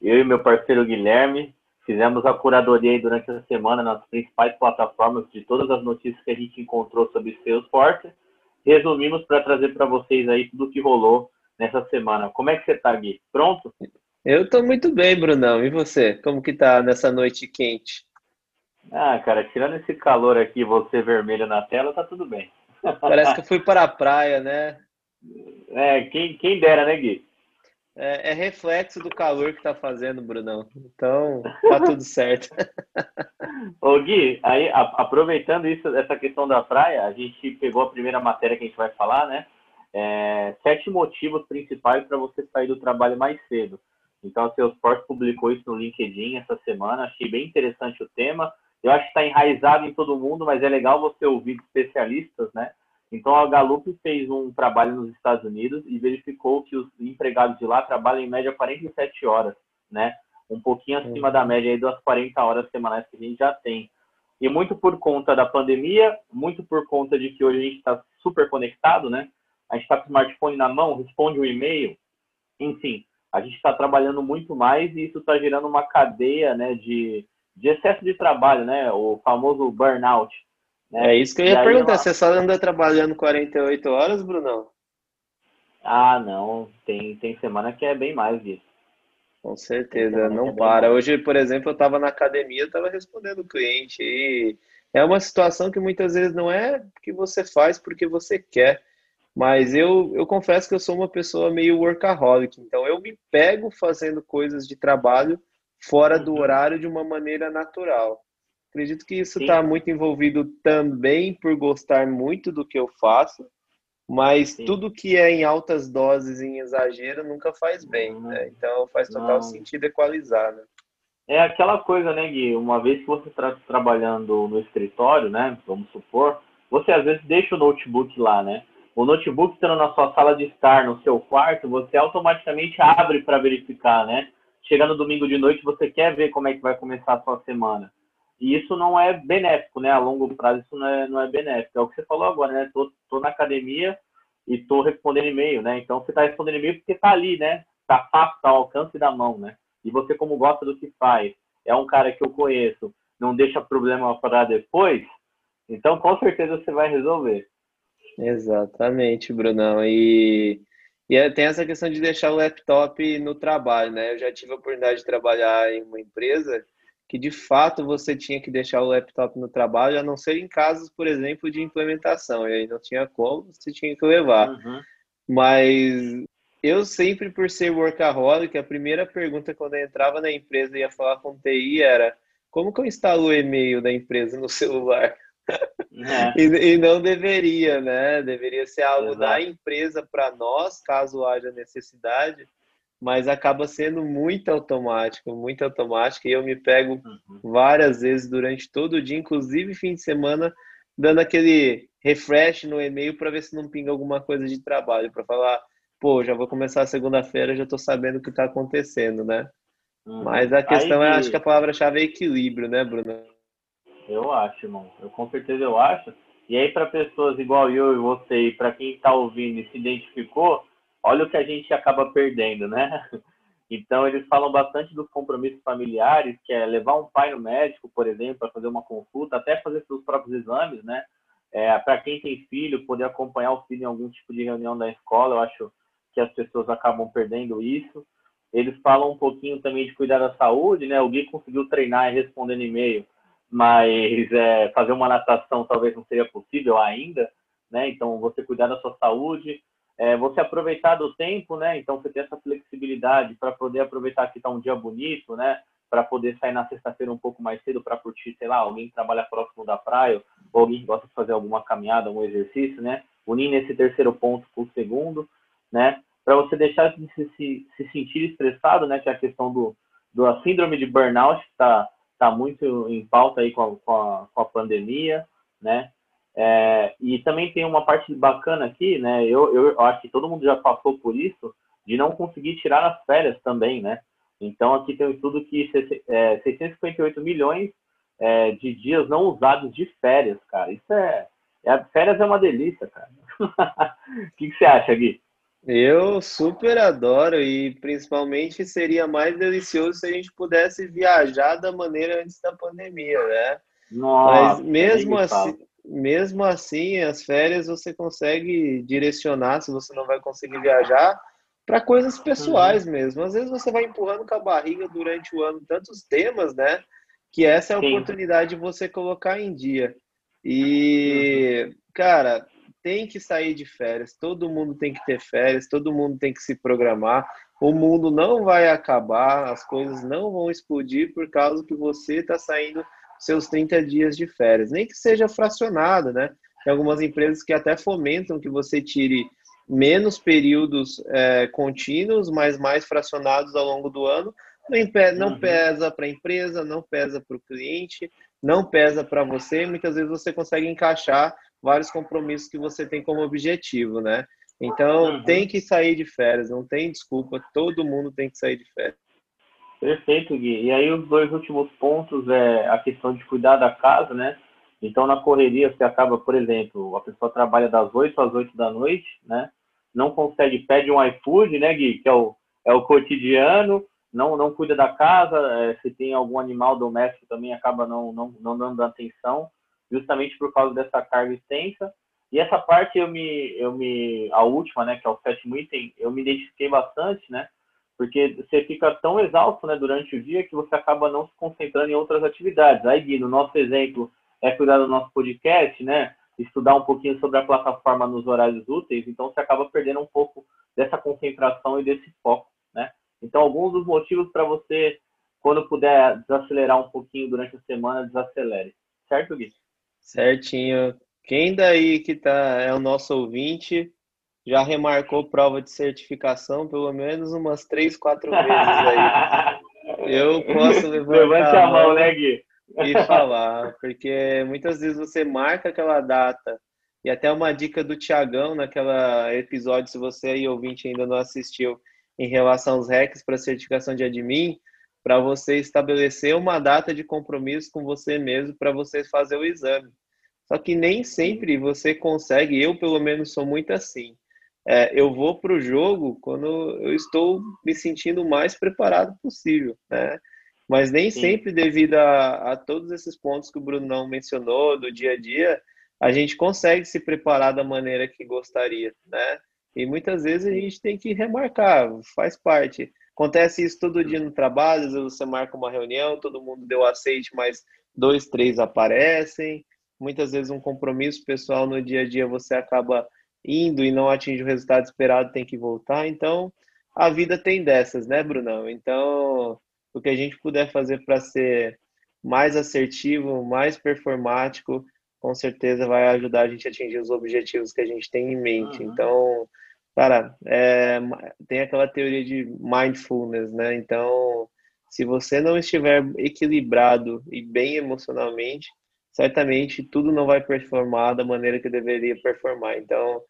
eu e meu parceiro Guilherme fizemos a curadoria durante a semana nas principais plataformas de todas as notícias que a gente encontrou sobre Salesforce. Resumimos para trazer para vocês aí tudo o que rolou nessa semana. Como é que você está, Gui? Pronto? Eu estou muito bem, Brunão. E você? Como que tá nessa noite quente? Ah, cara, tirando esse calor aqui, você vermelho na tela, tá tudo bem. Parece que eu fui para a praia, né? É, quem, quem dera, né, Gui? É, é, reflexo do calor que tá fazendo, Brunão. Então, tá tudo certo. Ô Gui, aí a, aproveitando isso, essa questão da praia, a gente pegou a primeira matéria que a gente vai falar, né? É, sete motivos principais para você sair do trabalho mais cedo. Então, a Salesforce publicou isso no LinkedIn essa semana. Achei bem interessante o tema. Eu acho que está enraizado em todo mundo, mas é legal você ouvir especialistas, né? Então, a Gallup fez um trabalho nos Estados Unidos e verificou que os empregados de lá trabalham em média 47 horas, né? Um pouquinho acima uhum. da média aí das 40 horas semanais que a gente já tem. E muito por conta da pandemia, muito por conta de que hoje a gente está super conectado, né? A gente está com o smartphone na mão, responde um e-mail, enfim, a gente está trabalhando muito mais e isso está gerando uma cadeia, né, de, de excesso de trabalho, né? O famoso burnout. Né? É isso que eu ia perguntar. Você só anda trabalhando 48 horas, Brunão? Ah, não. Tem, tem semana que é bem mais disso. Com certeza, não é para. Hoje, por exemplo, eu estava na academia, estava respondendo o cliente e é uma situação que muitas vezes não é que você faz porque você quer, mas eu, eu confesso que eu sou uma pessoa meio workaholic, então eu me pego fazendo coisas de trabalho fora do uhum. horário de uma maneira natural. Acredito que isso está muito envolvido também por gostar muito do que eu faço, mas Sim. tudo que é em altas doses, em exagero, nunca faz bem, né? Então faz total Não. sentido equalizar, né? É aquela coisa, né, Gui? Uma vez que você está trabalhando no escritório, né? Vamos supor, você às vezes deixa o notebook lá, né? O notebook estando na sua sala de estar, no seu quarto, você automaticamente abre para verificar, né? Chegando domingo de noite, você quer ver como é que vai começar a sua semana. E isso não é benéfico, né? A longo prazo isso não é, não é benéfico. É o que você falou agora, né? Tô, tô na academia e tô respondendo e-mail, né? Então você está respondendo e-mail porque está ali, né? Está fácil, está ao alcance da mão, né? E você, como gosta do que faz, é um cara que eu conheço, não deixa problema para depois, então com certeza você vai resolver. Exatamente, Brunão. E, e é, tem essa questão de deixar o laptop no trabalho, né? Eu já tive a oportunidade de trabalhar em uma empresa que de fato você tinha que deixar o laptop no trabalho, a não ser em casos, por exemplo, de implementação. E aí não tinha como, você tinha que levar. Uhum. Mas eu sempre, por ser workaholic, a primeira pergunta quando eu entrava na empresa e ia falar com TI era como que eu instalo o e-mail da empresa no celular? É. e, e, não deveria, né? Deveria ser algo Exato. da empresa para nós, caso haja necessidade mas acaba sendo muito automático, muito automático, e eu me pego uhum. várias vezes durante todo o dia, inclusive fim de semana, dando aquele refresh no e-mail para ver se não pinga alguma coisa de trabalho, para falar, pô, já vou começar segunda-feira, já estou sabendo o que está acontecendo, né? Uhum. Mas a questão Aí, é, acho que a palavra-chave é equilíbrio, né, Bruno? Eu acho, irmão. Eu com certeza eu acho. E aí, para pessoas igual eu e você, e para quem está ouvindo e se identificou, olha o que a gente acaba perdendo, né? Então, eles falam bastante dos compromissos familiares, que é levar um pai no médico, por exemplo, para fazer uma consulta, até fazer seus próprios exames, né? É, para quem tem filho, poder acompanhar o filho em algum tipo de reunião da escola, eu acho que as pessoas acabam perdendo isso. Eles falam um pouquinho também de cuidar da saúde, né? Gui conseguiu treinar e responder no e-mail, mas é, fazer uma natação talvez não seria possível ainda, né? Então, você cuidar da sua saúde, é, você aproveitar do tempo, né? Então você tem essa flexibilidade para poder aproveitar que está um dia bonito, né? Para poder sair na sexta-feira um pouco mais cedo para curtir, sei lá, alguém que trabalha próximo da praia, ou alguém que gosta de fazer alguma caminhada, algum exercício, né? Unindo esse terceiro ponto com o segundo, né? Para você deixar de se, se, se, sentir estressado, né? Que é a questão do, da síndrome de burnout, que está tá muito em pauta aí com a, com a, com a pandemia, né? É, e também tem uma parte bacana aqui, né? Eu, eu acho que todo mundo já passou por isso, de não conseguir tirar as férias também, né? Então, aqui tem um estudo que é, 658 milhões é, de dias não usados de férias, cara. Isso é, é férias é uma delícia, cara. O que, que você acha, Gui? Eu super adoro e principalmente seria mais delicioso se a gente pudesse viajar da maneira antes da pandemia, né? Nossa, Mas mesmo assim, mesmo assim, as férias você consegue direcionar se você não vai conseguir viajar para coisas pessoais uhum. mesmo. Às vezes você vai empurrando com a barriga durante o ano tantos temas, né? Que essa é a Sim. oportunidade de você colocar em dia. E, uhum. cara, tem que sair de férias, todo mundo tem que ter férias, todo mundo tem que se programar. O mundo não vai acabar, as coisas não vão explodir por causa que você está saindo seus 30 dias de férias, nem que seja fracionado, né? Tem algumas empresas que até fomentam que você tire menos períodos é, contínuos, mas mais fracionados ao longo do ano. Não, uhum. pesa para a empresa, não pesa para o cliente, não pesa para você. Muitas vezes você consegue encaixar vários compromissos que você tem como objetivo, né? Então uhum. tem que sair de férias, não tem desculpa, todo mundo tem que sair de férias. Perfeito, Gui. E aí os dois últimos pontos é a questão de cuidar da casa, né? Então na correria você acaba, por exemplo, a pessoa trabalha das 8 às 8 da noite, né? Não consegue, pede um iFood, né, Gui? Que é o, é o cotidiano, não, não cuida da casa, é, se tem algum animal doméstico também acaba não, não, não dando atenção justamente por causa dessa carga extensa. E essa parte eu me, eu me, a última, né, que é o sétimo item, eu me identifiquei bastante, né, porque você fica tão exausto, né, durante o dia que você acaba não se concentrando em outras atividades. Aí, Gui, no nosso exemplo, é cuidar do nosso podcast, né, estudar um pouquinho sobre a plataforma nos horários úteis, então você acaba perdendo um pouco dessa concentração e desse foco, né. Então, alguns dos motivos para você, quando puder desacelerar um pouquinho durante a semana, desacelere. Certo, Gui? Certinho. Quem daí que tá, é o nosso ouvinte já remarcou prova de certificação pelo menos umas três, quatro vezes aí. Eu posso levantar Levante a mão, né, Gui? E falar, porque muitas vezes você marca aquela data e até uma dica do Tiagão naquela episódio, se você aí ouvinte ainda não assistiu, em relação aos hacks para certificação de admin, para você estabelecer uma data de compromisso com você mesmo para você fazer o exame. Só que nem sempre você consegue, eu pelo menos sou muito assim. É, eu vou para o jogo quando eu estou me sentindo o mais preparado possível, né? Mas nem Sim. sempre, devido a, a, todos esses pontos que o Brunão mencionou do dia a dia, a gente consegue se preparar da maneira que gostaria, né? E muitas vezes a gente tem que remarcar, faz parte. Acontece isso todo dia no trabalho, às vezes você marca uma reunião, todo mundo deu aceite, mas dois, três aparecem. Muitas vezes um compromisso pessoal no dia a dia você acaba indo e não atinge o resultado esperado, tem que voltar. Então, a vida tem dessas, né, Brunão? Então, o que a gente puder fazer para ser mais assertivo, mais performático, com certeza vai ajudar a gente a atingir os objetivos que a gente tem em mente. Uhum. Então, Cara, é, tem aquela teoria de mindfulness, né? Então, se você não estiver equilibrado e bem emocionalmente, certamente tudo não vai performar da maneira que deveria performar. Então,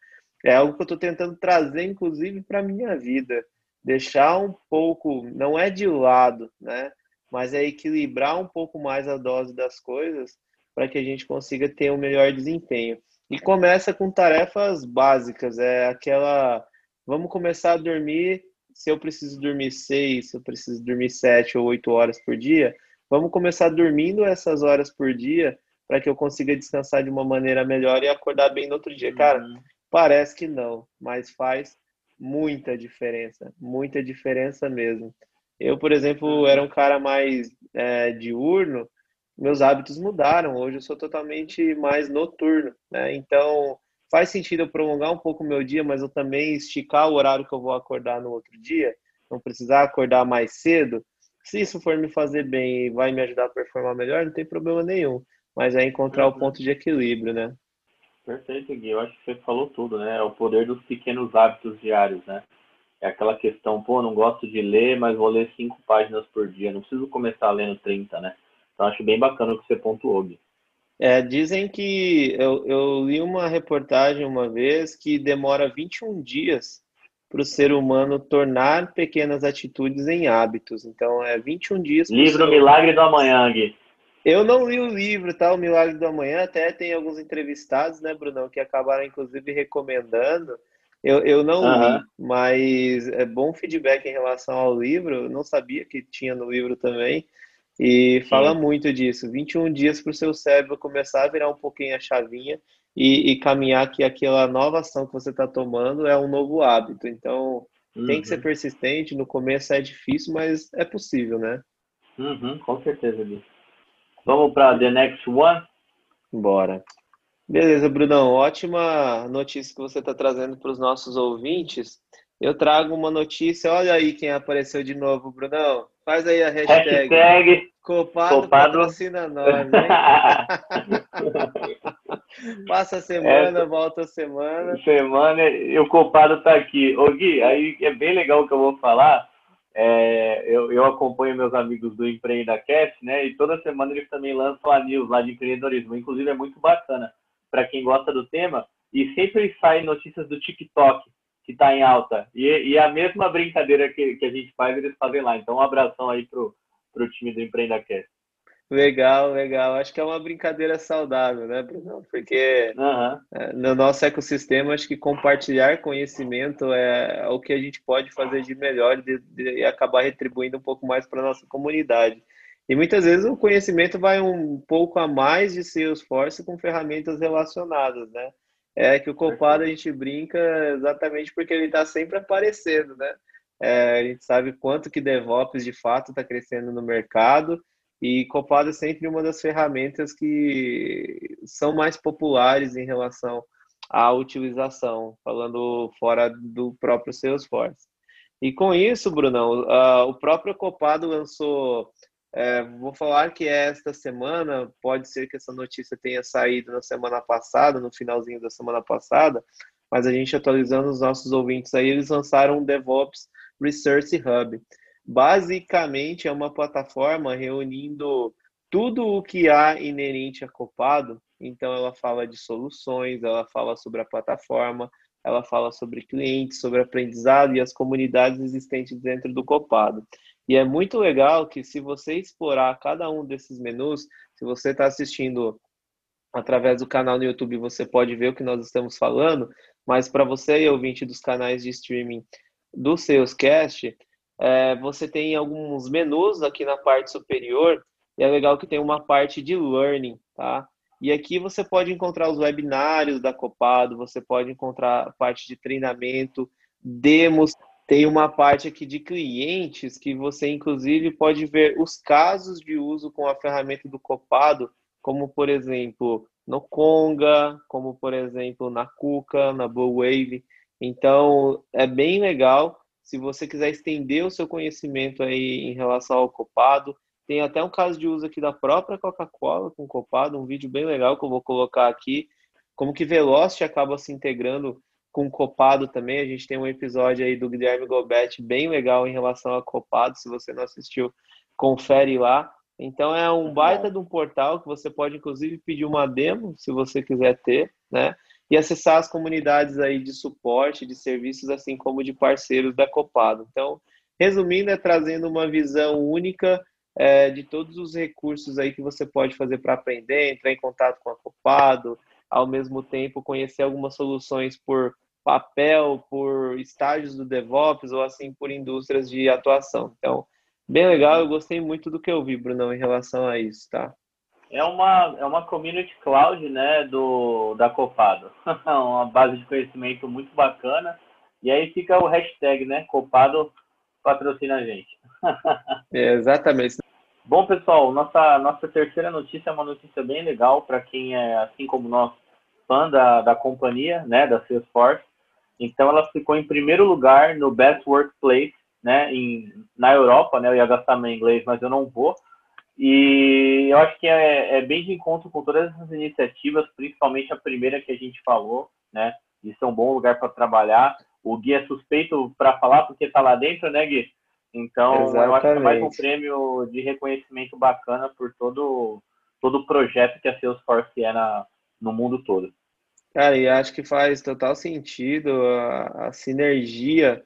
é algo que eu estou tentando trazer, inclusive, para a minha vida. Deixar um pouco, não é de lado, né? Mas é equilibrar um pouco mais a dose das coisas para que a gente consiga ter um melhor desempenho. E começa com tarefas básicas, é aquela, vamos começar a dormir, se eu preciso dormir seis, se eu preciso dormir sete ou oito horas por dia, vamos começar dormindo essas horas por dia para que eu consiga descansar de uma maneira melhor e acordar bem no outro dia. Cara, uhum. Parece que não, mas faz muita diferença, muita diferença mesmo. Eu, por exemplo, uhum. era um cara mais é, diurno, meus hábitos mudaram. Hoje eu sou totalmente mais noturno, né? Então faz sentido eu prolongar um pouco o meu dia, mas eu também esticar o horário que eu vou acordar no outro dia, não precisar acordar mais cedo. Se isso for me fazer bem e vai me ajudar a performar melhor, não tem problema nenhum. Mas é encontrar o ponto de equilíbrio, né? Perfeito, Gui. Eu acho que você falou tudo, né? É o poder dos pequenos hábitos diários, né? é aquela questão, pô, não gosto de ler, mas vou ler cinco páginas por dia, não preciso começar lendo 30, né? Então acho bem bacana o que você pontuou, Gui. É, dizem que eu, eu li uma reportagem uma vez que demora 21 dias para o ser humano tornar pequenas atitudes em hábitos. Então, é 21 dias. Livro Milagre do Amanhã, Gui. Eu não li o livro, tá? O Milagre do Amanhã. Até tem alguns entrevistados, né, Brunão, que acabaram, inclusive, recomendando. Eu, eu não uhum. li, mas é bom feedback em relação ao livro. Eu não sabia que tinha no livro também. E fala Sim. muito disso. 21 dias para o seu cérebro começar a virar um pouquinho a chavinha e, e caminhar que aquela nova ação que você está tomando é um novo hábito. Então, uhum. tem que ser uhum. persistente. No começo é difícil, mas é possível, né? Uhum, com certeza, Gui. Vamos para the next one? Bora. Beleza, Brunão. Ótima notícia que você está trazendo para os nossos ouvintes. Eu trago uma notícia. Olha aí quem apareceu de novo, Brunão. Faz aí a hashtag. hashtag Copado, Copado. patrocina nós, hein? Passa a semana, Essa... volta a semana. Semana e o Copado tá aqui. Ô Gui, aí é bem legal o que eu vou falar. É, eu, eu, acompanho meus amigos do EmpreendaCast, né? E toda semana eles também lançam a news lá de empreendedorismo. Inclusive é muito bacana para quem gosta do tema. E sempre saem notícias do TikTok que está em alta. E, e, a mesma brincadeira que, que a gente faz, eles fazem lá. Então, um abração aí pro, pro time do EmpreendaCast. Legal, legal. Acho que é uma brincadeira saudável, né, Bruno? Porque uhum. no nosso ecossistema, acho que compartilhar conhecimento é o que a gente pode fazer de melhor e, acabar retribuindo um pouco mais para nossa comunidade. E muitas vezes o conhecimento vai um pouco a mais de Salesforce com ferramentas relacionadas, né? É que o Copado a gente brinca exatamente porque ele está sempre aparecendo, né? É, a gente sabe quanto que DevOps de fato está crescendo no mercado e Copado é sempre uma das ferramentas que são mais populares em relação à utilização, falando fora do próprio Salesforce. E com isso, Brunão, uh, o próprio Copado lançou é, vou falar que esta semana, pode ser que essa notícia tenha saído na semana passada, no finalzinho da semana passada, mas a gente atualizando os nossos ouvintes aí, eles lançaram um DevOps Research Hub. Basicamente é uma plataforma reunindo tudo o que há inerente a Copado. Então ela fala de soluções, ela fala sobre a plataforma, ela fala sobre clientes, sobre aprendizado e as comunidades existentes dentro do Copado. E é muito legal que se você explorar cada um desses menus, se você está assistindo através do canal no YouTube, você pode ver o que nós estamos falando, mas para você, ouvinte dos canais de streaming do Salescast, é, você tem alguns menus aqui na parte superior, e é legal que tem uma parte de learning, tá? E aqui você pode encontrar os webinários da Copado, você pode encontrar a parte de treinamento, demos tem uma parte aqui de clientes que você, inclusive, pode ver os casos de uso com a ferramenta do Copado, como, por exemplo, no Conga, como, por exemplo, na Kuka, na Blue Wave. Então, é bem legal. Se você quiser estender o seu conhecimento aí em relação ao Copado, tem até um caso de uso aqui da própria Coca-Cola com Copado, um vídeo bem legal que eu vou colocar aqui, como que Velocity acaba se integrando com Copado também. A gente tem um episódio aí do Guilherme Gobet bem legal em relação a Copado. Se você não assistiu, confere lá. Então é um baita de um portal que você pode inclusive pedir uma demo, se você quiser ter, né? E acessar as comunidades aí de suporte, de serviços, assim como de parceiros da Copado. Então, resumindo, é trazendo uma visão única é, de todos os recursos aí que você pode fazer para aprender, entrar em contato com a Copado, ao mesmo tempo conhecer algumas soluções por papel, por estágios do DevOps ou assim por indústrias de atuação. Então, bem legal, eu gostei muito do que eu vi, Bruno, em relação a isso, tá? É uma, é uma community cloud, né, do, da Copado. uma base de conhecimento muito bacana. E aí fica o hashtag, né, Copado patrocina a gente. é, exatamente. Bom, pessoal, nossa, nossa terceira notícia é uma notícia bem legal para quem é, assim como nós, fã da, da companhia, né, da Salesforce. Então, ela ficou em primeiro lugar no Best Workplace, né, em, na Europa, né, eu ia gastar meu inglês, mas eu não vou. E eu acho que é, é bem de encontro com todas essas iniciativas, principalmente a primeira que a gente falou, né, isso é um bom lugar para trabalhar, o Gui é suspeito para falar porque está lá dentro, né, Gui? Então, Exatamente. eu acho que é mais um prêmio de reconhecimento bacana por todo, todo o projeto que a Salesforce é na, no mundo todo. Cara, e acho que faz total sentido a, a sinergia,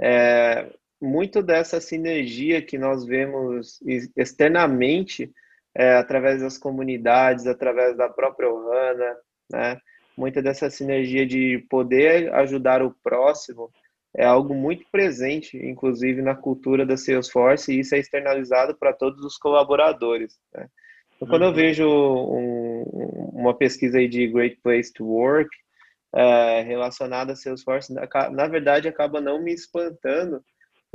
é, muito dessa sinergia que nós vemos externamente, é, através das comunidades, através da própria Ohana, né? Muita dessa sinergia de poder ajudar o próximo é algo muito presente, inclusive na cultura da Salesforce, e isso é externalizado para todos os colaboradores. Né? Então, quando uhum. eu vejo um, uma pesquisa aí de Great Place to Work é, relacionada a Salesforce, na, na verdade acaba não me espantando,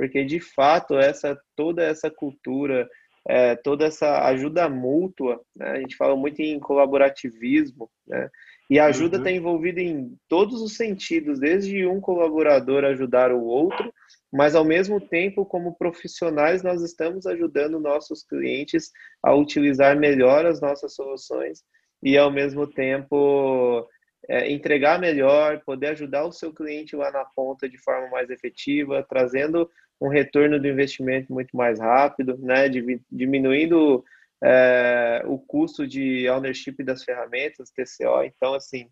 porque de fato essa toda essa cultura, é, toda essa ajuda mútua, né? a gente fala muito em colaborativismo, né? E a ajuda está uhum. envolvida em todos os sentidos, desde um colaborador ajudar o outro, mas ao mesmo tempo, como profissionais, nós estamos ajudando nossos clientes a utilizar melhor as nossas soluções e ao mesmo tempo é, entregar melhor, poder ajudar o seu cliente lá na ponta de forma mais efetiva, trazendo um retorno do investimento muito mais rápido, né, diminuindo é, o custo de ownership das ferramentas, TCO. Então, assim,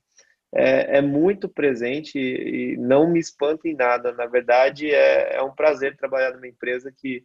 é, é, muito presente e não me espanta em nada. Na verdade, é, é um prazer trabalhar numa empresa que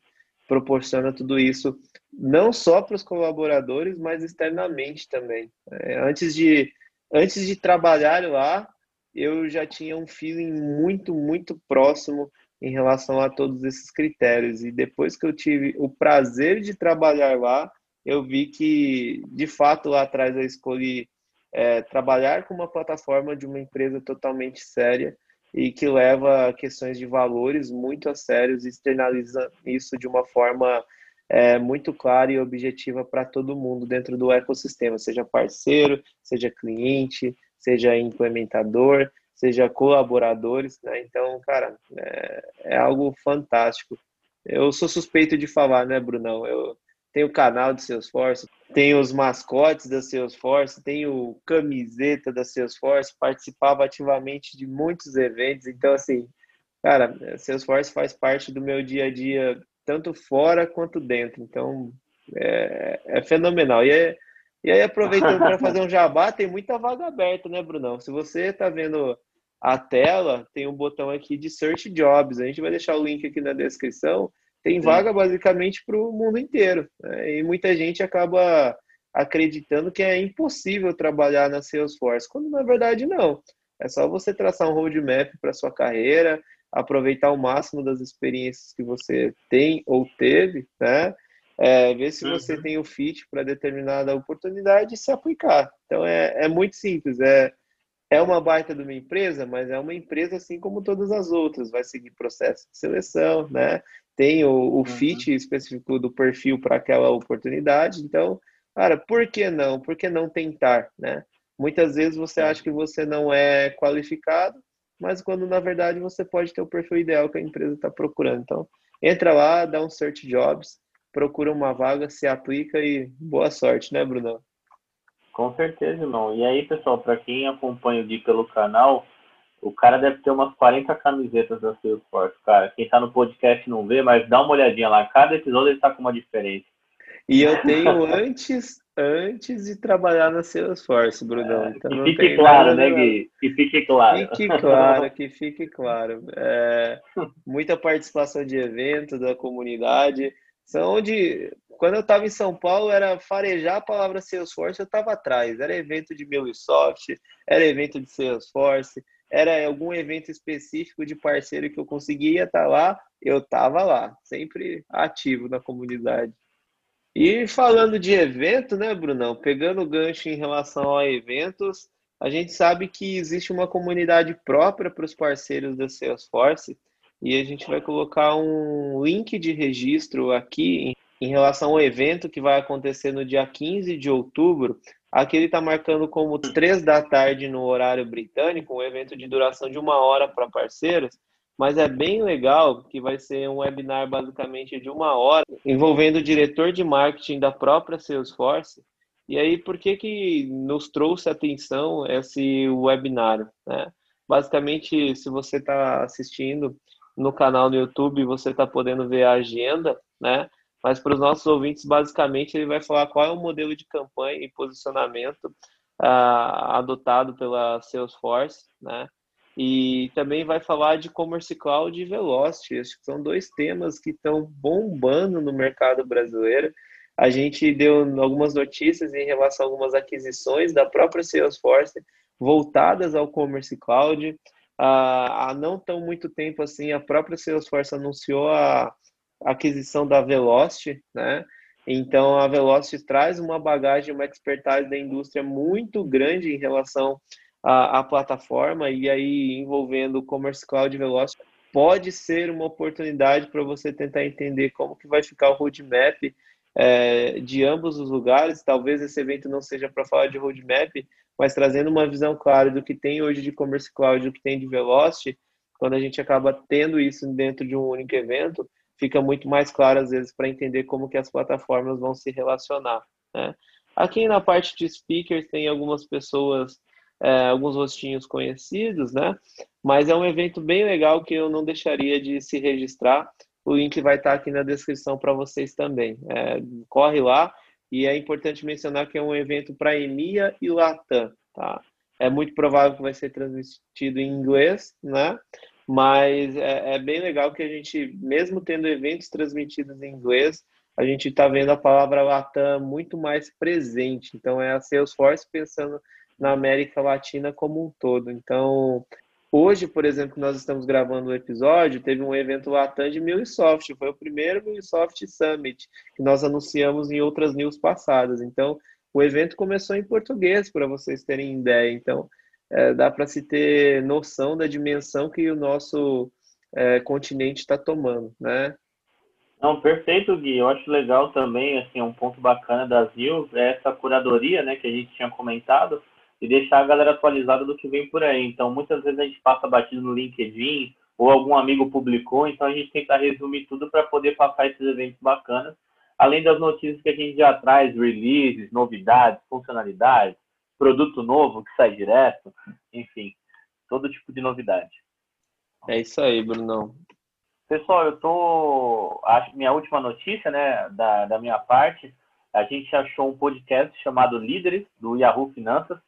proporciona tudo isso, não só para os colaboradores, mas externamente também. É, antes, de, antes de trabalhar lá, eu já tinha um feeling muito, muito próximo em relação a todos esses critérios. E depois que eu tive o prazer de trabalhar lá, eu vi que, de fato, lá atrás eu escolhi é, trabalhar com uma plataforma de uma empresa totalmente séria e que leva questões de valores muito a sérios e externaliza isso de uma forma é, muito clara e objetiva para todo mundo dentro do ecossistema, seja parceiro, seja cliente, seja implementador, seja colaboradores, né? Então, cara, é, é algo fantástico. Eu sou suspeito de falar, né, Brunão? Eu, tem o canal do Salesforce, tem os mascotes da Salesforce, tem o camiseta da Salesforce, participava ativamente de muitos eventos, então assim, cara, Salesforce faz parte do meu dia a dia, tanto fora quanto dentro, então é, é fenomenal. E, é, e aí, aproveitando para fazer um jabá, tem muita vaga aberta, né, Brunão? Se você está vendo a tela, tem um botão aqui de Search Jobs, a gente vai deixar o link aqui na descrição, tem vaga basicamente para o mundo inteiro. Né? E muita gente acaba acreditando que é impossível trabalhar na Salesforce, quando na verdade não. É só você traçar um roadmap para sua carreira, aproveitar o máximo das experiências que você tem ou teve, né? É, ver se você uhum. tem o fit para determinada oportunidade e se aplicar. Então é, é muito simples, é, é uma baita de uma empresa, mas é uma empresa assim como todas as outras, vai seguir processo de seleção, né? tem o, o uhum. fit específico do perfil para aquela oportunidade. Então, cara, por que não? Por que não tentar, né? Muitas vezes você acha que você não é qualificado, mas quando na verdade você pode ter o perfil ideal que a empresa está procurando. Então, entra lá, dá um search jobs, procura uma vaga, se aplica e boa sorte, né, Bruno? Com certeza, irmão. E aí, pessoal, para quem acompanha o Gui pelo canal, o cara deve ter umas 40 camisetas da Salesforce, cara. Quem tá no podcast não vê, mas dá uma olhadinha lá. Cada episódio ele tá com uma diferença. E eu tenho antes, antes de trabalhar na Salesforce, Brunão. É, então que fique claro, né, Gui? Que fique claro. Fique claro, que fique claro. É, muita participação de evento da comunidade. São onde, quando eu estava em São Paulo, era farejar a palavra Salesforce, eu estava atrás. Era evento de MuleSoft, era evento de Salesforce, era algum evento específico de parceiro que eu conseguia estar lá, eu estava lá, sempre ativo na comunidade. E falando de evento, né, Brunão? Pegando o gancho em relação a eventos, a gente sabe que existe uma comunidade própria para os parceiros da Salesforce e a gente vai colocar um link de registro aqui em relação ao evento que vai acontecer no dia 15 de outubro, Aqui ele está marcando como três da tarde no horário britânico, um evento de duração de uma hora para parceiros, mas é bem legal que vai ser um webinar basicamente de uma hora, envolvendo o diretor de marketing da própria Salesforce. E aí, por que, que nos trouxe atenção esse webinar? Né? Basicamente, se você está assistindo no canal no YouTube, você está podendo ver a agenda, né? Mas para os nossos ouvintes, basicamente, ele vai falar qual é o modelo de campanha e posicionamento uh, adotado pela Salesforce, né? E também vai falar de Commerce Cloud e Velocity. Acho que são dois temas que estão bombando no mercado brasileiro. A gente deu algumas notícias em relação a algumas aquisições da própria Salesforce voltadas ao Commerce Cloud. Ah, há não tão muito tempo assim, a própria Salesforce anunciou a aquisição da Velocity, né? Então, a Velocity traz uma bagagem, uma expertise da indústria muito grande em relação à, à plataforma, e aí envolvendo o Commerce Cloud Velocity, pode ser uma oportunidade para você tentar entender como que vai ficar o roadmap é, de ambos os lugares. Talvez esse evento não seja para falar de roadmap, mas trazendo uma visão clara do que tem hoje de Commerce Cloud, do que tem de Velocity, quando a gente acaba tendo isso dentro de um único evento, fica muito mais claro às vezes para entender como que as plataformas vão se relacionar. Né? Aqui na parte de speakers tem algumas pessoas, é, alguns rostinhos conhecidos, né? Mas é um evento bem legal que eu não deixaria de se registrar. O link vai estar aqui na descrição para vocês também. É, corre lá e é importante mencionar que é um evento para EMEA e LATAM, tá? É muito provável que vai ser transmitido em inglês, né? Mas é, é bem legal que a gente, mesmo tendo eventos transmitidos em inglês, a gente está vendo a palavra Latam muito mais presente. Então, é a Salesforce pensando na América Latina como um todo. Então, hoje, por exemplo, nós estamos gravando um episódio, teve um evento Latam de MuleSoft. Foi o primeiro MuleSoft Summit que nós anunciamos em outras news passadas. Então, o evento começou em português, para vocês terem ideia. Então, é, dá para se ter noção da dimensão que o nosso é, continente está tomando, né? Não, perfeito, Gui. Eu acho legal também, assim, um ponto bacana das news é essa curadoria, né, que a gente tinha comentado, e deixar a galera atualizada do que vem por aí. Então, muitas vezes a gente passa batido no LinkedIn, ou algum amigo publicou, então a gente tenta resumir tudo para poder passar esses eventos bacanas, além das notícias que a gente já traz, releases, novidades, funcionalidades, produto novo que sai direto, enfim, todo tipo de novidade. É isso aí, Brunão. Pessoal, eu tô. Acho minha última notícia, né, da, da minha parte, a gente achou um podcast chamado Líderes, do Yahoo Finanças,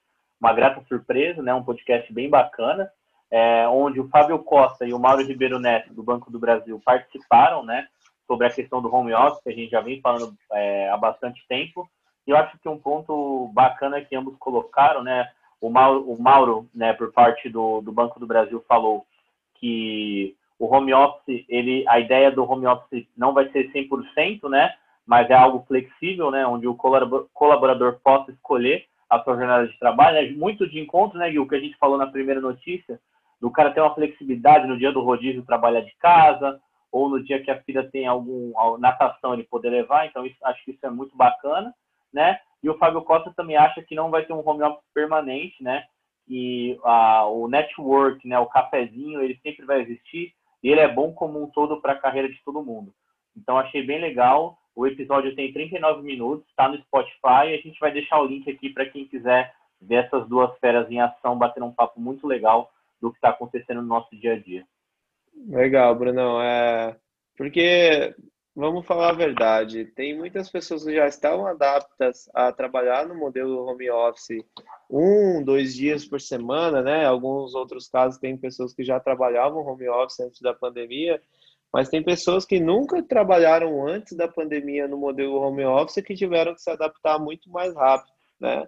uma grata surpresa, né, um podcast bem bacana, é, onde o Fábio Costa e o Mauro Ribeiro Neto, do Banco do Brasil, participaram, né, sobre a questão do home office, que a gente já vem falando é, há bastante tempo, e eu acho que um ponto bacana que ambos colocaram, né? O Mauro, o Mauro né, por parte do, do Banco do Brasil, falou que o home office, ele, a ideia do home office não vai ser 100%, né? Mas é algo flexível, né? Onde o colaborador possa escolher a sua jornada de trabalho. É muito de encontro, né, Gil, o que a gente falou na primeira notícia, do cara ter uma flexibilidade no dia do rodízio trabalhar de casa, ou no dia que a filha tem algum natação ele poder levar. Então, isso, acho que isso é muito bacana né? E o Fábio Costa também acha que não vai ter um home office permanente, né? E a, o network, né, o cafezinho, ele sempre vai existir e ele é bom como um todo para a carreira de todo mundo. Então achei bem legal. O episódio tem 39 minutos, está no Spotify. A gente vai deixar o link aqui para quem quiser ver essas duas feras em ação, bater um papo muito legal do que está acontecendo no nosso dia a dia. Legal, Brunão. É... Porque vamos falar a verdade, tem muitas pessoas que já estão adaptas a trabalhar no modelo home office um, dois dias por semana, né? Alguns outros casos tem pessoas que já trabalhavam home office antes da pandemia, mas tem pessoas que nunca trabalharam antes da pandemia no modelo home office que tiveram que se adaptar muito mais rápido, né?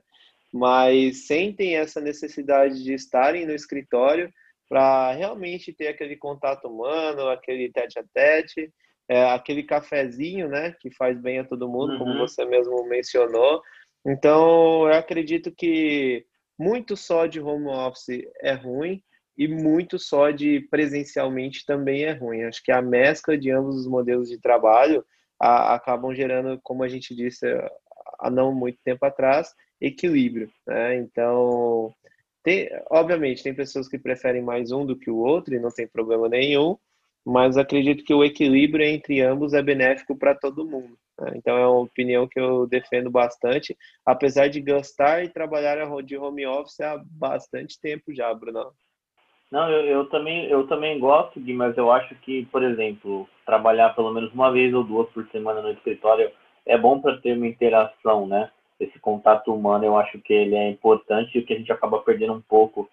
Mas sentem essa necessidade de estarem no escritório para realmente ter aquele contato humano, aquele tete a tete é, aquele cafezinho, né, que faz bem a todo mundo, uhum. como você mesmo mencionou. Então, eu acredito que muito só de home office é ruim e muito só de presencialmente também é ruim. Acho que a mescla de ambos os modelos de trabalho a, acabam gerando, como a gente disse há não muito tempo atrás, equilíbrio. Né? Então, tem, obviamente, tem pessoas que preferem mais um do que o outro e não tem problema nenhum, mas acredito que o equilíbrio entre ambos é benéfico para todo mundo. Né? Então é uma opinião que eu defendo bastante, apesar de gostar e trabalhar de home office há bastante tempo já, Bruno. Não, eu, eu, também, eu também gosto, de, mas eu acho que, por exemplo, trabalhar pelo menos uma vez ou duas por semana no escritório é bom para ter uma interação, né? Esse contato humano, eu acho que ele é importante e que a gente acaba perdendo um pouco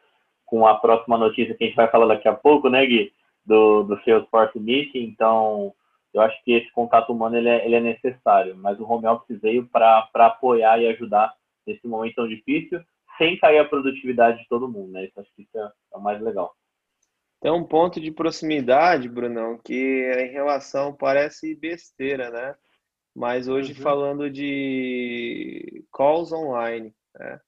com a próxima notícia que a gente vai falar daqui a pouco, né, Gui? Do, do Salesforce Meeting. Então, eu acho que esse contato humano ele é, ele é necessário, mas o home office veio para apoiar e ajudar nesse momento tão difícil sem cair a produtividade de todo mundo, né? Isso acho que isso é, é o mais legal. Tem um ponto de proximidade, Brunão, que em relação parece besteira, né? Mas hoje uhum. falando de calls online, né?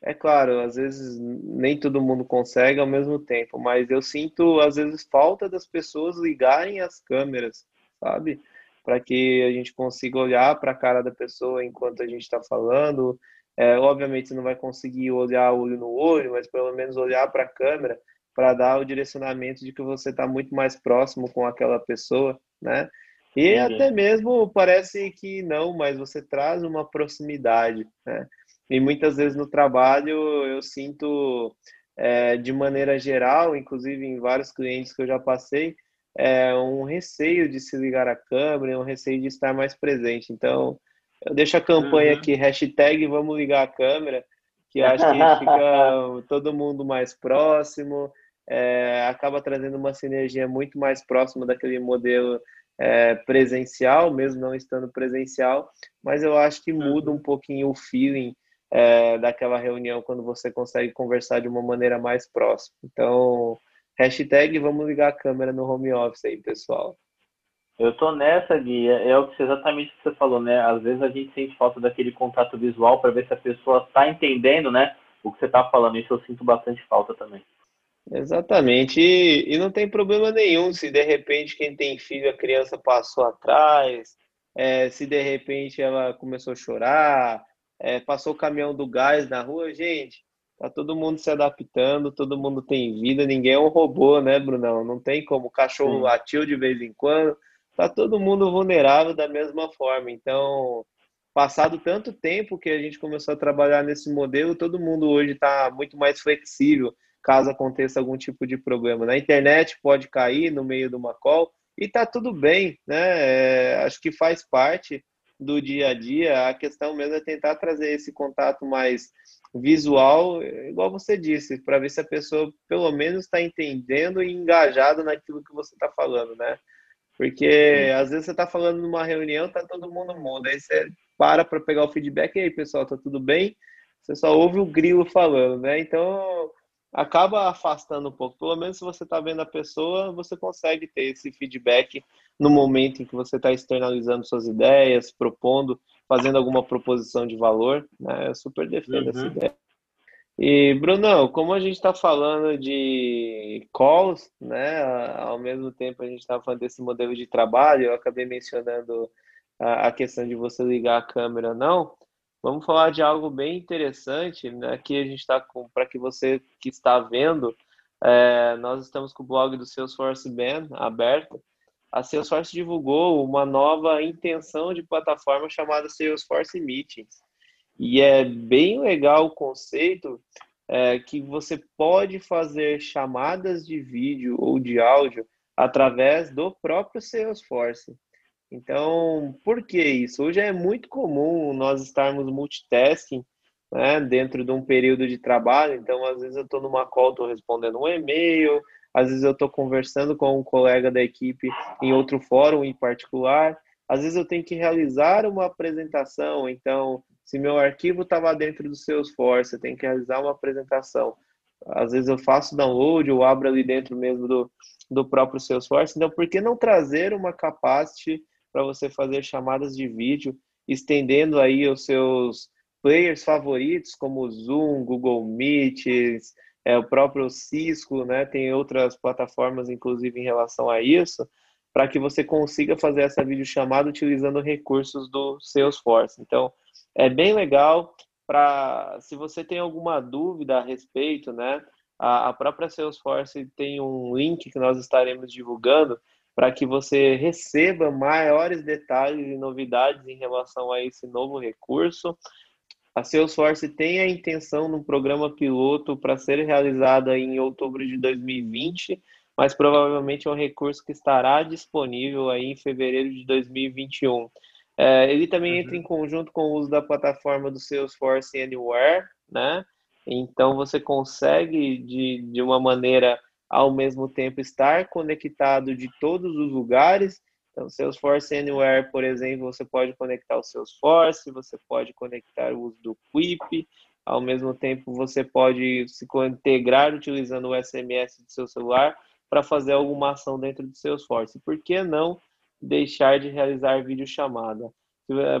É claro, às vezes nem todo mundo consegue ao mesmo tempo, mas eu sinto às vezes falta das pessoas ligarem as câmeras, sabe? Para que a gente consiga olhar para a cara da pessoa enquanto a gente está falando, é, obviamente você não vai conseguir olhar olho no olho, mas pelo menos olhar para a câmera para dar o direcionamento de que você está muito mais próximo com aquela pessoa, né? E uhum. até mesmo parece que não, mas você traz uma proximidade, né? E muitas vezes no trabalho eu sinto, é, de maneira geral, inclusive em vários clientes que eu já passei, é, um receio de se ligar à câmera, um receio de estar mais presente. Então, eu deixo a campanha uhum. aqui, hashtag vamos ligar a câmera, que acho que fica todo mundo mais próximo, é, acaba trazendo uma sinergia muito mais próxima daquele modelo é, presencial, mesmo não estando presencial, mas eu acho que muda uhum. um pouquinho o feeling é, daquela reunião quando você consegue conversar de uma maneira mais próxima. Então, hashtag vamos ligar a câmera no home office aí, pessoal. Eu tô nessa, Gui, é, é exatamente o que você falou, né? Às vezes a gente sente falta daquele contato visual para ver se a pessoa está entendendo, né? O que você está falando. Isso eu sinto bastante falta também. Exatamente. E, e, não tem problema nenhum se de repente quem tem filho, a criança passou atrás, é, se de repente ela começou a chorar, é, passou o caminhão do gás na rua, gente. Tá todo mundo se adaptando, todo mundo tem vida, ninguém é um robô, né, Brunão? Não tem como. O cachorro Sim. latiu de vez em quando, está todo mundo vulnerável da mesma forma. Então, passado tanto tempo que a gente começou a trabalhar nesse modelo, todo mundo hoje está muito mais flexível caso aconteça algum tipo de problema. Na internet pode cair no meio de uma call e está tudo bem, né? É, acho que faz parte do dia a dia. A questão mesmo é tentar trazer esse contato mais visual, igual você disse, para ver se a pessoa pelo menos está entendendo e engajado naquilo que você está falando, né? Porque às vezes você está falando numa reunião, tá todo mundo mundo. Aí você para para pegar o feedback, e aí, pessoal, tá tudo bem? Você só ouve o grilo falando, né? Então acaba afastando um pouco. Pelo menos se você está vendo a pessoa, você consegue ter esse feedback no momento em que você está externalizando suas ideias, propondo, fazendo alguma proposição de valor. Né? Eu super defendo uhum. essa ideia. E, Brunão, como a gente está falando de calls, né, ao mesmo tempo a gente está falando desse modelo de trabalho, eu acabei mencionando a, questão de você ligar a câmera não. Vamos falar de algo bem interessante, né? Aqui a gente está com, para que você que está vendo, é, nós estamos com o blog do Salesforce Band aberto. A Salesforce divulgou uma nova intenção de plataforma chamada Salesforce Meetings. E é bem legal o conceito é, que você pode fazer chamadas de vídeo ou de áudio através do próprio Salesforce. Então, por que isso? Hoje é muito comum nós estarmos multitasking né, dentro de um período de trabalho. Então, às vezes eu estou numa call, estou respondendo um e-mail, às vezes eu estou conversando com um colega da equipe em outro fórum em particular, às vezes eu tenho que realizar uma apresentação. Então, se meu arquivo estava dentro do Salesforce, eu tenho que realizar uma apresentação. Às vezes eu faço download ou abro ali dentro mesmo do, do próprio Salesforce. Então, por que não trazer uma capacity para você fazer chamadas de vídeo, estendendo aí os seus players favoritos, como o Zoom, Google Meet, é, o próprio Cisco, né? Tem outras plataformas, inclusive, em relação a isso, para que você consiga fazer essa videochamada utilizando recursos do Salesforce. Então, é bem legal para se você tem alguma dúvida a respeito, né? A, a própria Salesforce tem um link que nós estaremos divulgando para que você receba maiores detalhes e novidades em relação a esse novo recurso. A Salesforce tem a intenção no programa piloto para ser realizado em outubro de 2020, mas provavelmente é um recurso que estará disponível aí em fevereiro de 2021. É, ele também uhum. entra em conjunto com o uso da plataforma do Salesforce Anywhere, né? Então você consegue de, de uma maneira ao mesmo tempo estar conectado de todos os lugares. Então, Salesforce Anywhere, por exemplo, você pode conectar o Salesforce, você pode conectar o uso do Quip, ao mesmo tempo você pode se integrar utilizando o SMS do seu celular para fazer alguma ação dentro do Salesforce. Por que não deixar de realizar videochamada?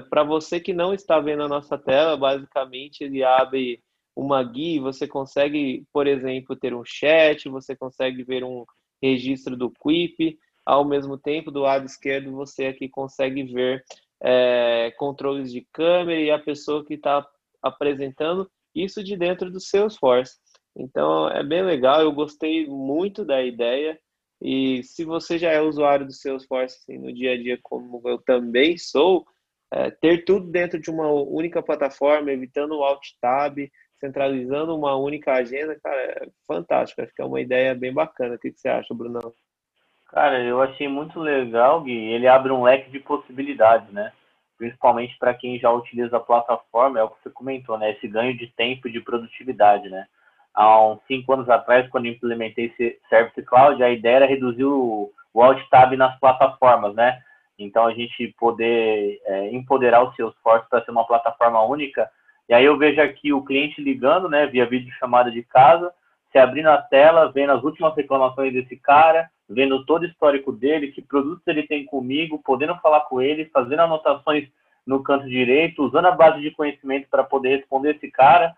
Para você que não está vendo a nossa tela, basicamente ele abre uma guia, você consegue, por exemplo, ter um chat, você consegue ver um registro do Quip, ao mesmo tempo, do lado esquerdo, você aqui consegue ver é, controles de câmera e a pessoa que está apresentando isso de dentro do Salesforce. Então, é bem legal, eu gostei muito da ideia, e se você já é usuário do Salesforce assim, no dia a dia, como eu também sou, é, ter tudo dentro de uma única plataforma, evitando o Alt Tab, centralizando uma única agenda, cara, é fantástico. Acho que é uma ideia bem bacana. O que, você acha, Brunão? Cara, eu achei muito legal, Gui. Ele abre um leque de possibilidades, né? Principalmente para quem já utiliza a plataforma, é o que você comentou, né? Esse ganho de tempo e de produtividade, né? Há uns cinco anos atrás, quando implementei esse Service Cloud, a ideia era reduzir o, o Alt Tab nas plataformas, né? Então, a gente poder é, empoderar o Salesforce para ser uma plataforma única e aí eu vejo aqui o cliente ligando, né, via vídeo chamada de casa, se abrindo a tela, vendo as últimas reclamações desse cara, vendo todo o histórico dele, que produtos ele tem comigo, podendo falar com ele, fazendo anotações no canto direito, usando a base de conhecimento para poder responder esse cara.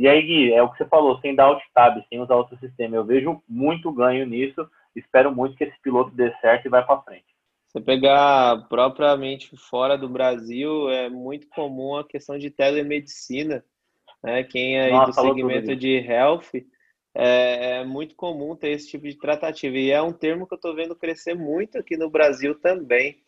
E aí, Gui, é o que você falou, sem dar alt tab, sem usar outro sistema. Eu vejo muito ganho nisso, espero muito que esse piloto dê certo e vá para frente. Você pegar propriamente fora do Brasil, é muito comum a questão de telemedicina. Né? Quem é aí Nossa, do segmento de health, é, é, muito comum ter esse tipo de tratativa. E é um termo que eu estou vendo crescer muito aqui no Brasil também.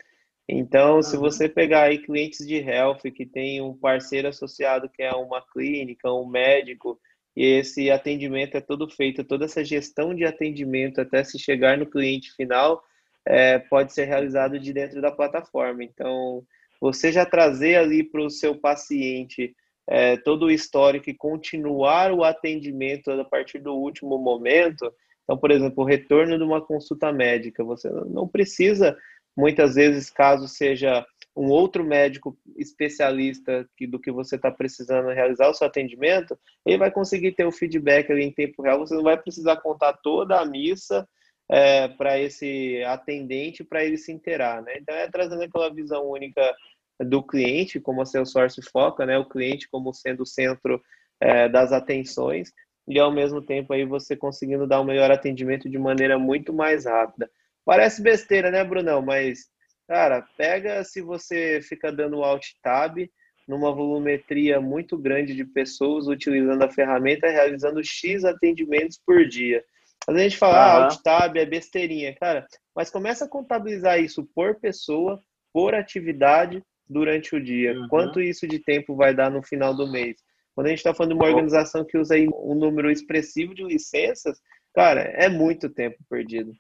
Então, se você pegar aí clientes de health que tem um parceiro associado que é uma clínica, um médico, e esse atendimento é todo feito, toda essa gestão de atendimento até se chegar no cliente final, é, pode ser realizado de dentro da plataforma. Então, você já trazer ali para o seu paciente é, todo o histórico e continuar o atendimento a partir do último momento. Então, por exemplo, o retorno de uma consulta médica. Você não precisa, muitas vezes, caso seja um outro médico especialista que, do que você está precisando realizar o seu atendimento, ele vai conseguir ter o feedback ali em tempo real. Você não vai precisar contar toda a missa é, para esse atendente para ele se inteirar, né? Então é trazendo aquela visão única do cliente, como a Salesforce foca, né? O cliente como sendo o centro é, das atenções e ao mesmo tempo aí você conseguindo dar um melhor atendimento de maneira muito mais rápida. Parece besteira, né, Brunão? Mas, cara, pega se você fica dando alt tab numa volumetria muito grande de pessoas utilizando a ferramenta, realizando X atendimentos por dia. Às vezes a gente fala, uhum. ah, alt tab é besteirinha, cara, mas começa a contabilizar isso por pessoa, por atividade durante o dia. Uhum. Quanto isso de tempo vai dar no final do mês? Quando a gente está falando de uma organização que usa um número expressivo de licenças, cara, é muito tempo perdido.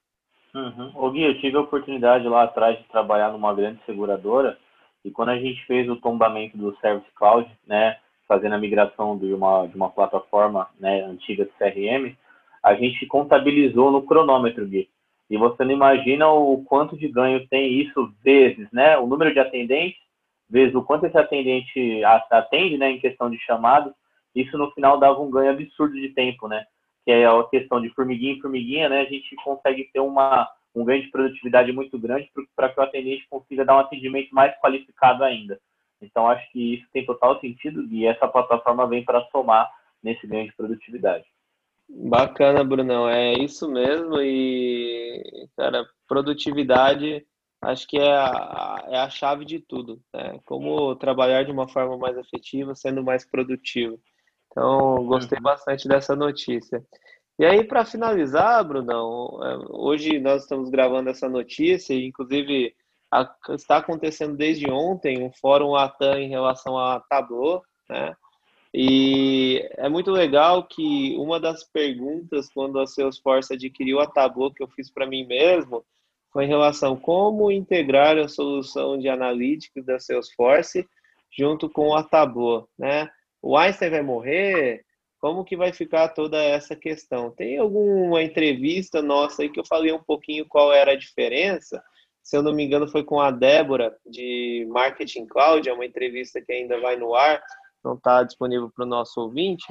Uhum. Ô Gui, eu tive a oportunidade lá atrás de trabalhar numa grande seguradora e quando a gente fez o tombamento do Service Cloud, né, fazendo a migração de uma, de uma plataforma né, antiga de CRM, a gente contabilizou no cronômetro, Gui. E você não imagina o quanto de ganho tem isso vezes, né? O número de atendentes, vezes o quanto esse atendente atende, né, em questão de chamado, isso no final dava um ganho absurdo de tempo, né? Que é a questão de formiguinha em formiguinha, né? A gente consegue ter uma, um ganho de produtividade muito grande para que o atendente consiga dar um atendimento mais qualificado ainda. Então, acho que isso tem total sentido e essa plataforma vem para somar nesse ganho de produtividade. Bacana, Brunão. É isso mesmo. E, cara, produtividade acho que é a, é a chave de tudo. Né? Como trabalhar de uma forma mais efetiva, sendo mais produtivo. Então, gostei uhum. bastante dessa notícia. E aí, para finalizar, Brunão, é, hoje nós estamos gravando essa notícia, e inclusive a, está acontecendo desde ontem um fórum ATAM em relação a Tableau, né? E é muito legal que uma das perguntas quando a Salesforce adquiriu a Tableau que eu fiz para mim mesmo foi em relação a como integrar a solução de analítica da Salesforce junto com a Tableau, né? O Einstein vai morrer? Como que vai ficar toda essa questão? Tem alguma entrevista nossa aí que eu falei um pouquinho qual era a diferença? Se eu não me engano, foi com a Débora de Marketing Cloud, é uma entrevista que ainda vai no ar, não está disponível para o nosso ouvinte,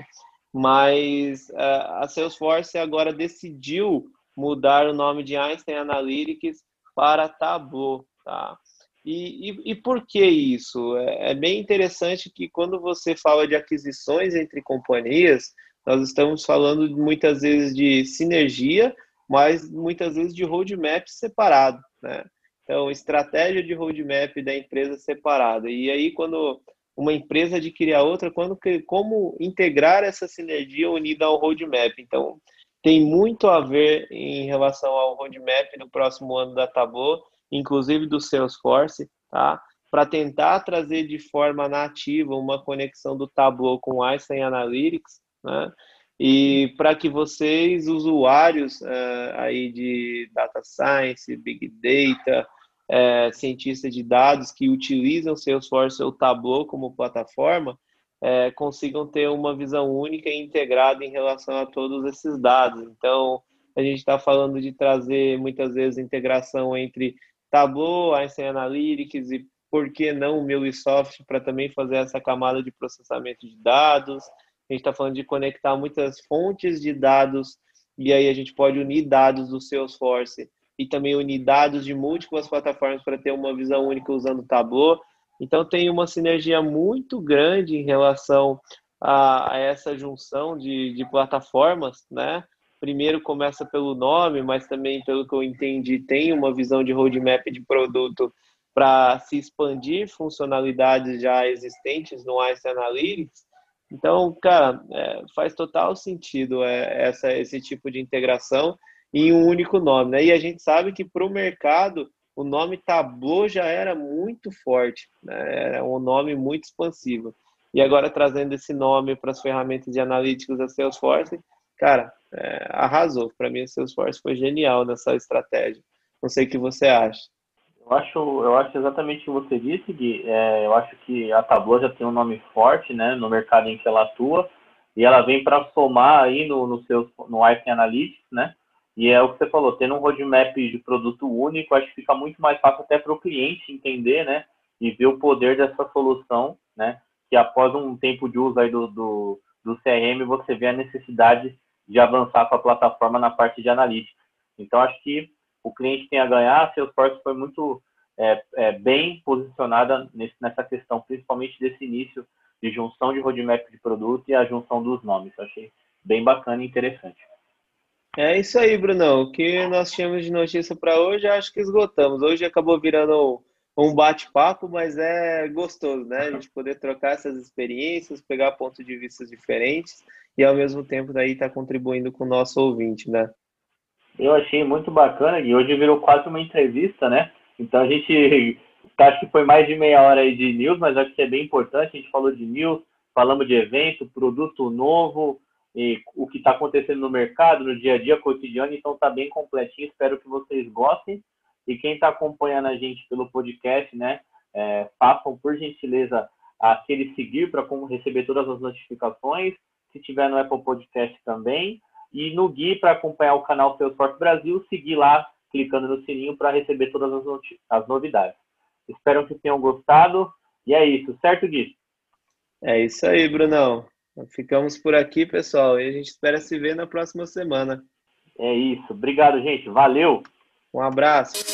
mas uh, a Salesforce agora decidiu mudar o nome de Einstein Analytics para Tableau, tá? E, e, e por que isso? É, é, bem interessante que quando você fala de aquisições entre companhias, nós estamos falando muitas vezes de sinergia, mas muitas vezes de roadmap separado, né? Então, estratégia de roadmap da empresa separada. E aí, quando uma empresa adquirir a outra, quando, como integrar essa sinergia unida ao roadmap. Então, tem muito a ver em relação ao roadmap no próximo ano da Tableau, inclusive do Salesforce, tá? Para tentar trazer de forma nativa uma conexão do Tableau com o Einstein Analytics, né? E para que vocês, usuários uh, aí de Data Science, Big Data, uh, cientistas de dados que utilizam Salesforce ou Tableau como plataforma, é, consigam ter uma visão única e integrada em relação a todos esses dados. Então, a gente está falando de trazer muitas vezes integração entre Tableau, Einstein Analytics e por que não o MuleSoft para também fazer essa camada de processamento de dados. A gente está falando de conectar muitas fontes de dados e aí a gente pode unir dados do Salesforce e também unir dados de múltiplas plataformas para ter uma visão única usando o Tableau. Então tem uma sinergia muito grande em relação a, a essa junção de, de plataformas, né? Primeiro começa pelo nome, mas também, pelo que eu entendi, tem uma visão de roadmap de produto para se expandir funcionalidades já existentes no Ice Analytics. Então, cara, é, faz total sentido é, essa, esse tipo de integração em um único nome. Né? E a gente sabe que para o mercado o nome Tableau já era muito forte, né? era um nome muito expansivo. E agora trazendo esse nome para as ferramentas de analíticos da Salesforce, cara, é, arrasou. Para mim, a Salesforce foi genial nessa estratégia. Não sei o que você acha. Eu acho, eu acho exatamente o que você disse, Gui. É, eu acho que a Tableau já tem um nome forte né, no mercado em que ela atua e ela vem para somar aí no, no, seu, no Einstein Analytics, né? E é o que você falou, tendo um roadmap de produto único, acho que fica muito mais fácil até para o cliente entender, né? E ver o poder dessa solução, né? Que após um tempo de uso aí do, do, do CRM, você vê a necessidade de avançar com a plataforma na parte de analítica. Então, acho que o cliente tem a ganhar, a Salesforce foi muito é, é, bem posicionada nesse, nessa questão, principalmente desse início de junção de roadmap de produto e a junção dos nomes. Eu achei bem bacana e interessante. É isso aí, Brunão. O que nós tínhamos de notícia para hoje, acho que esgotamos. Hoje acabou virando um bate-papo, mas é gostoso, né? A gente poder trocar essas experiências, pegar pontos de vista diferentes e ao mesmo tempo daí estar tá contribuindo com o nosso ouvinte, né? Eu achei muito bacana e hoje virou quase uma entrevista, né? Então a gente acho que foi mais de meia hora aí de news, mas acho que é bem importante. A gente falou de news, falamos de evento, produto novo, o que está acontecendo no mercado, no dia a dia cotidiano, então está bem completinho, espero que vocês gostem. E quem está acompanhando a gente pelo podcast, né, é, façam por gentileza aquele seguir para receber todas as notificações, se tiver no Apple Podcast também, e no Gui para acompanhar o canal Salesforce Brasil, seguir lá, clicando no sininho para receber todas as, as novidades. Espero que tenham gostado, e é isso, certo, Gui? É isso aí, Brunão. Ficamos por aqui, pessoal, e a gente espera se ver na próxima semana. É isso. Obrigado, gente. Valeu. Um abraço.